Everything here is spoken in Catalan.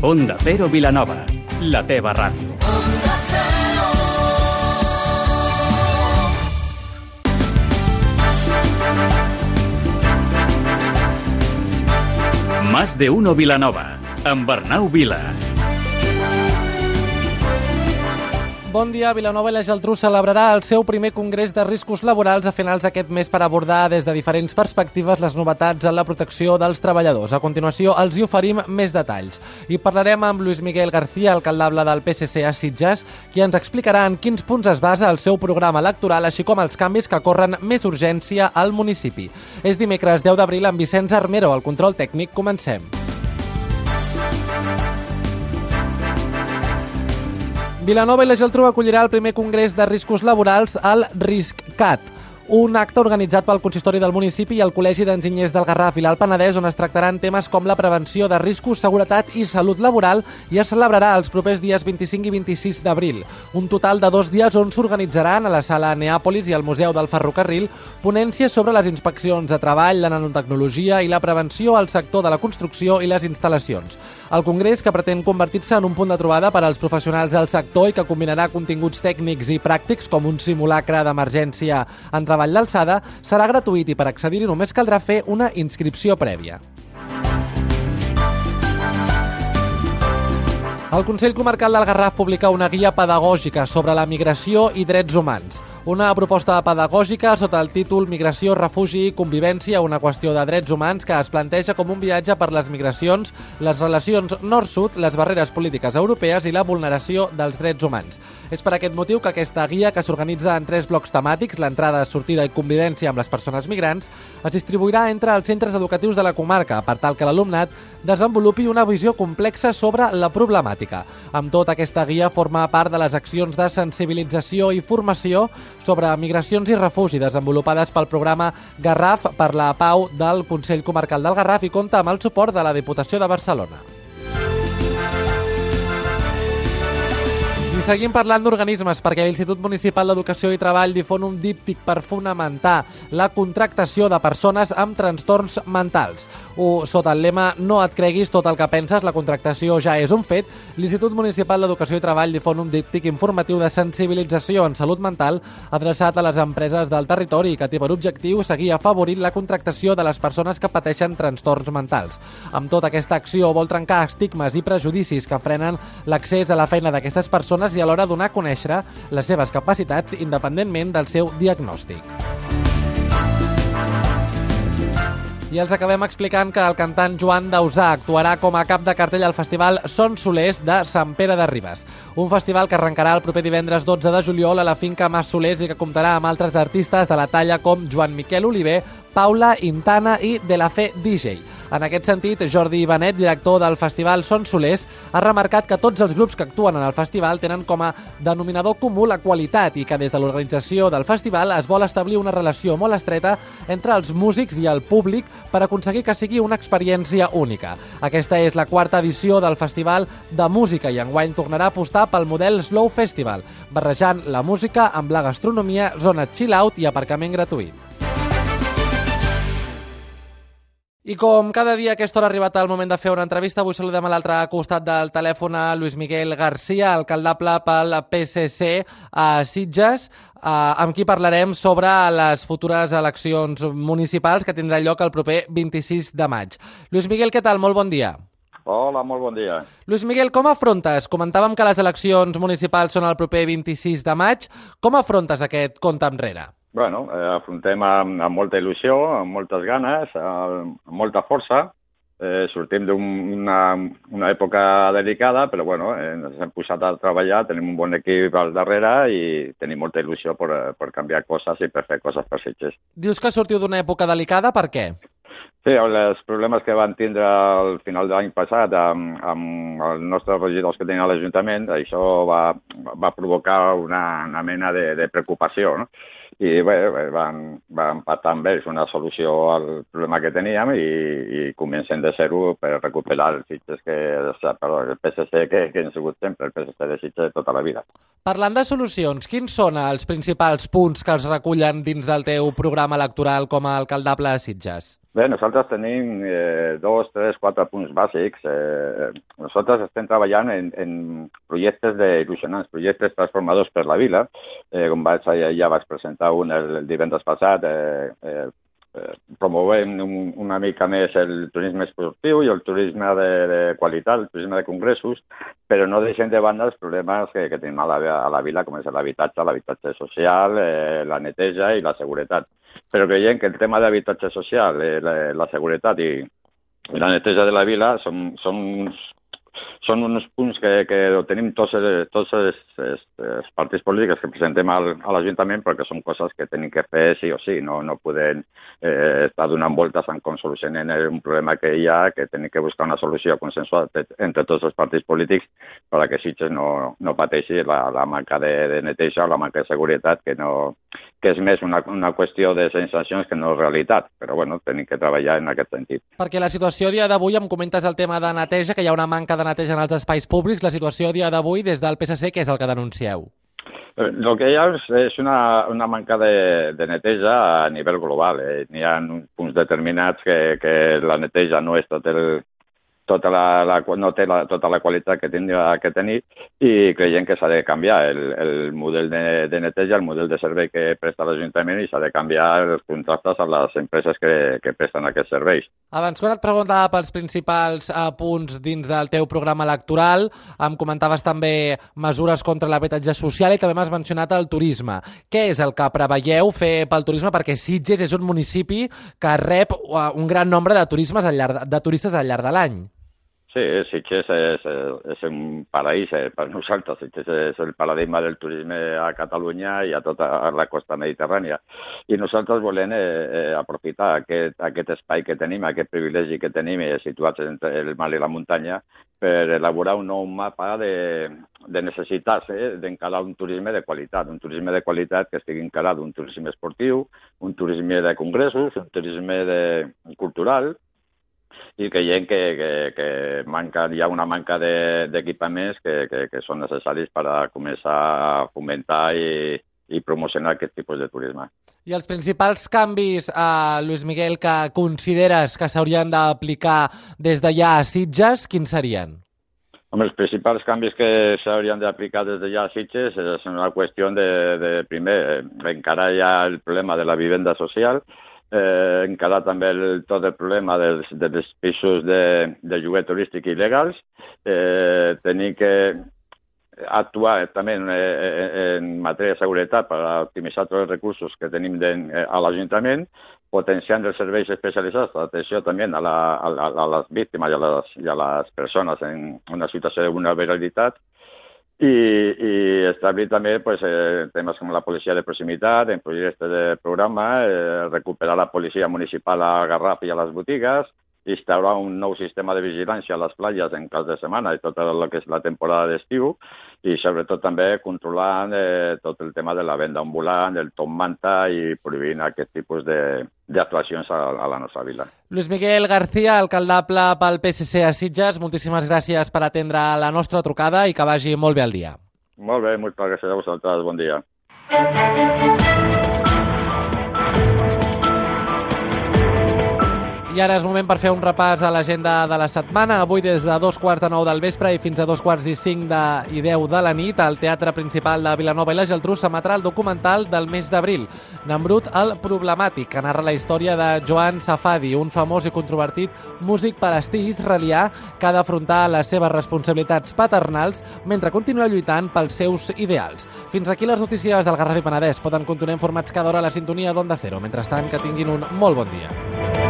Onda Cero Vilanova, la teva ràdio. Más de uno Vilanova, amb Arnau Vila. Bon dia. Vilanova i la Geltrú celebrarà el seu primer congrés de riscos laborals a finals d'aquest mes per abordar des de diferents perspectives les novetats en la protecció dels treballadors. A continuació els hi oferim més detalls. I parlarem amb Luis Miguel García, alcaldable del PSC a Sitges, qui ens explicarà en quins punts es basa el seu programa electoral, així com els canvis que corren més urgència al municipi. És dimecres 10 d'abril amb Vicenç Armero, al control tècnic. Comencem. Vilanova i la Geltrú acollirà el primer congrés de riscos laborals al RISCCAT, un acte organitzat pel consistori del municipi i el Col·legi d'Enginyers del Garraf i l'Alt Penedès on es tractaran temes com la prevenció de riscos, seguretat i salut laboral i es celebrarà els propers dies 25 i 26 d'abril. Un total de dos dies on s'organitzaran a la sala Neàpolis i al Museu del Ferrocarril ponències sobre les inspeccions de treball, la nanotecnologia i la prevenció al sector de la construcció i les instal·lacions. El congrés, que pretén convertir-se en un punt de trobada per als professionals del sector i que combinarà continguts tècnics i pràctics com un simulacre d'emergència en treball d'alçada, serà gratuït i per accedir-hi només caldrà fer una inscripció prèvia. El Consell Comarcal del Garraf publica una guia pedagògica sobre la migració i drets humans. Una proposta pedagògica sota el títol Migració, refugi i convivència, una qüestió de drets humans que es planteja com un viatge per les migracions, les relacions nord-sud, les barreres polítiques europees i la vulneració dels drets humans. És per aquest motiu que aquesta guia, que s'organitza en tres blocs temàtics, l'entrada, sortida i convivència amb les persones migrants, es distribuirà entre els centres educatius de la comarca per tal que l'alumnat desenvolupi una visió complexa sobre la problemàtica. Amb tot, aquesta guia forma part de les accions de sensibilització i formació sobre migracions i refugi desenvolupades pel programa Garraf per la Pau del Consell Comarcal del Garraf i compta amb el suport de la Diputació de Barcelona. Seguim parlant d'organismes perquè l'Institut Municipal d'Educació i Treball difon un díptic per fonamentar la contractació de persones amb trastorns mentals. O, sota el lema No et creguis tot el que penses, la contractació ja és un fet, l'Institut Municipal d'Educació i Treball difon un díptic informatiu de sensibilització en salut mental adreçat a les empreses del territori que té per objectiu seguir afavorint la contractació de les persones que pateixen trastorns mentals. Amb tota aquesta acció vol trencar estigmes i prejudicis que frenen l'accés a la feina d'aquestes persones i alhora donar a conèixer les seves capacitats independentment del seu diagnòstic. I els acabem explicant que el cantant Joan Dausà actuarà com a cap de cartell al festival Son Solers de Sant Pere de Ribes. Un festival que arrencarà el proper divendres 12 de juliol a la finca Mas Solers i que comptarà amb altres artistes de la talla com Joan Miquel Oliver, Paula Intana i De la Fe DJ. En aquest sentit, Jordi Ivanet, director del festival Son Solers, ha remarcat que tots els grups que actuen en el festival tenen com a denominador comú la qualitat i que des de l'organització del festival es vol establir una relació molt estreta entre els músics i el públic per aconseguir que sigui una experiència única. Aquesta és la quarta edició del Festival de Música i enguany tornarà a apostar pel model Slow Festival, barrejant la música amb la gastronomia, zona chill-out i aparcament gratuït. I com cada dia a aquesta hora ha arribat el moment de fer una entrevista, avui saludem a l'altre costat del telèfon a Luis Miguel García, alcaldable pel PSC a Sitges, amb qui parlarem sobre les futures eleccions municipals que tindrà lloc el proper 26 de maig. Luis Miguel, què tal? Molt bon dia. Hola, molt bon dia. Luis Miguel, com afrontes? Comentàvem que les eleccions municipals són el proper 26 de maig. Com afrontes aquest compte enrere? Bueno, eh, afrontem amb, amb molta il·lusió, amb moltes ganes, eh, amb molta força. Eh, sortim d'una una època delicada, però bueno, eh, ens hem posat a treballar, tenim un bon equip al darrere i tenim molta il·lusió per, per canviar coses i per fer coses per Sitges. Dius que sortiu d'una època delicada, per què? Sí, els problemes que van tindre al final de l'any passat amb, amb els nostres regidors que tenien a l'Ajuntament, això va, va provocar una, una mena de, de preocupació, no? I bé, van, van patar amb ells una solució al problema que teníem i, i comencem de zero per recuperar els Sitges que, perdó, el PSC que, que hem sigut sempre, el PSC de Sitges tota la vida. Parlant de solucions, quins són els principals punts que es recullen dins del teu programa electoral com a alcaldable de Sitges? Bé, nosaltres tenim eh, dos, tres, quatre punts bàsics. Eh, nosaltres estem treballant en, en projectes d'il·lusionants, projectes transformadors per la vila. Eh, com vaig, ja, vaig presentar un el, el divendres passat, eh, eh, eh, promovem un, una mica més el turisme esportiu i el turisme de, de qualitat, el turisme de congressos, però no deixem de banda els problemes que, que tenim a la, a la vila, com és l'habitatge, l'habitatge social, eh, la neteja i la seguretat però creiem que el tema d'habitatge social, eh, la, la seguretat i, i la neteja de la vila són, són uns són uns punts que, que tenim tots, tots els, els, els partits polítics que presentem al, a l'Ajuntament perquè són coses que tenim que fer sí o sí, no, no podem eh, estar donant voltes en com solucionen un problema que hi ha, que tenim que buscar una solució consensuada entre tots els partits polítics perquè Sitges no, no pateixi la, la manca de, de neteja o la manca de seguretat que, no, que és més una, una qüestió de sensacions que no realitat, però bueno, tenim que treballar en aquest sentit. Perquè la situació dia d'avui, em comentes el tema de neteja, que hi ha una manca de neteja en els espais públics, la situació dia d'avui des del PSC, què és el que denuncieu? Eh, el que hi ha és una, una manca de, de neteja a nivell global. Eh? N'hi ha punts determinats que, que la neteja no és tot el, tota la, la, no té la, tota la qualitat que tindria que tenir i creiem que s'ha de canviar el, el model de, de neteja, el model de servei que presta l'Ajuntament i s'ha de canviar els contractes a les empreses que, que presten aquests serveis. Abans, quan et preguntava pels principals uh, punts dins del teu programa electoral, em comentaves també mesures contra l'habitatge social i també m'has mencionat el turisme. Què és el que preveieu fer pel turisme? Perquè Sitges és un municipi que rep uh, un gran nombre de, turismes al llarg, de turistes al llarg de l'any. Sí, Sitges és, és un paraís eh, per nosaltres. Sitges és el paradigma del turisme a Catalunya i a tota la costa mediterrània. I nosaltres volem eh, eh, aprofitar aquest, aquest espai que tenim, aquest privilegi que tenim eh, situats entre el mar i la muntanya per elaborar un nou mapa de, de necessitats eh, d'encarar un turisme de qualitat, un turisme de qualitat que estigui encarat un turisme esportiu, un turisme de congressos, un turisme de, cultural, i creiem que, que, que manca, hi ha una manca d'equipaments de, que, que, que són necessaris per a començar a fomentar i, i promocionar aquest tipus de turisme. I els principals canvis, eh, Lluís Miguel, que consideres que s'haurien d'aplicar des d'allà a Sitges, quins serien? Home, els principals canvis que s'haurien d'aplicar des d'allà a Sitges és una qüestió de, de primer, encara hi ha el problema de la vivenda social, eh, encarar també el, tot el problema dels, dels pisos de, de lloguer turístic il·legals, eh, tenir que actuar també en, en matèria de seguretat per optimitzar tots els recursos que tenim de, a l'Ajuntament, potenciant els serveis especialitzats d'atenció també a, la, a, a les víctimes i a les, i a les persones en una situació de vulnerabilitat, i, i establir també pues, eh, temes com la policia de proximitat, en projectes de programa, eh, recuperar la policia municipal a Garraf i a les botigues, instaurar un nou sistema de vigilància a les platges en cas de setmana i tot el que és la temporada d'estiu i sobretot també controlant eh, tot el tema de la venda ambulant, el top manta i prohibint aquest tipus d'actuacions a, a la nostra vila. Luis Miguel García, alcaldable pel PSC a Sitges, moltíssimes gràcies per atendre la nostra trucada i que vagi molt bé el dia. Molt bé, moltes gràcies a vosaltres. Bon dia. I ara és moment per fer un repàs a l'agenda de la setmana. Avui des de dos quarts de nou del vespre i fins a dos quarts i cinc de, i deu de la nit al Teatre Principal de Vilanova i la Geltrú s'emetrà el documental del mes d'abril, Namrut el Problemàtic, que narra la història de Joan Safadi, un famós i controvertit músic palestí israelià que ha d'afrontar les seves responsabilitats paternals mentre continua lluitant pels seus ideals. Fins aquí les notícies del Garraf i Penedès. Poden continuar informats cada hora a la sintonia d'Onda Cero. Mentrestant, que tinguin un molt bon dia.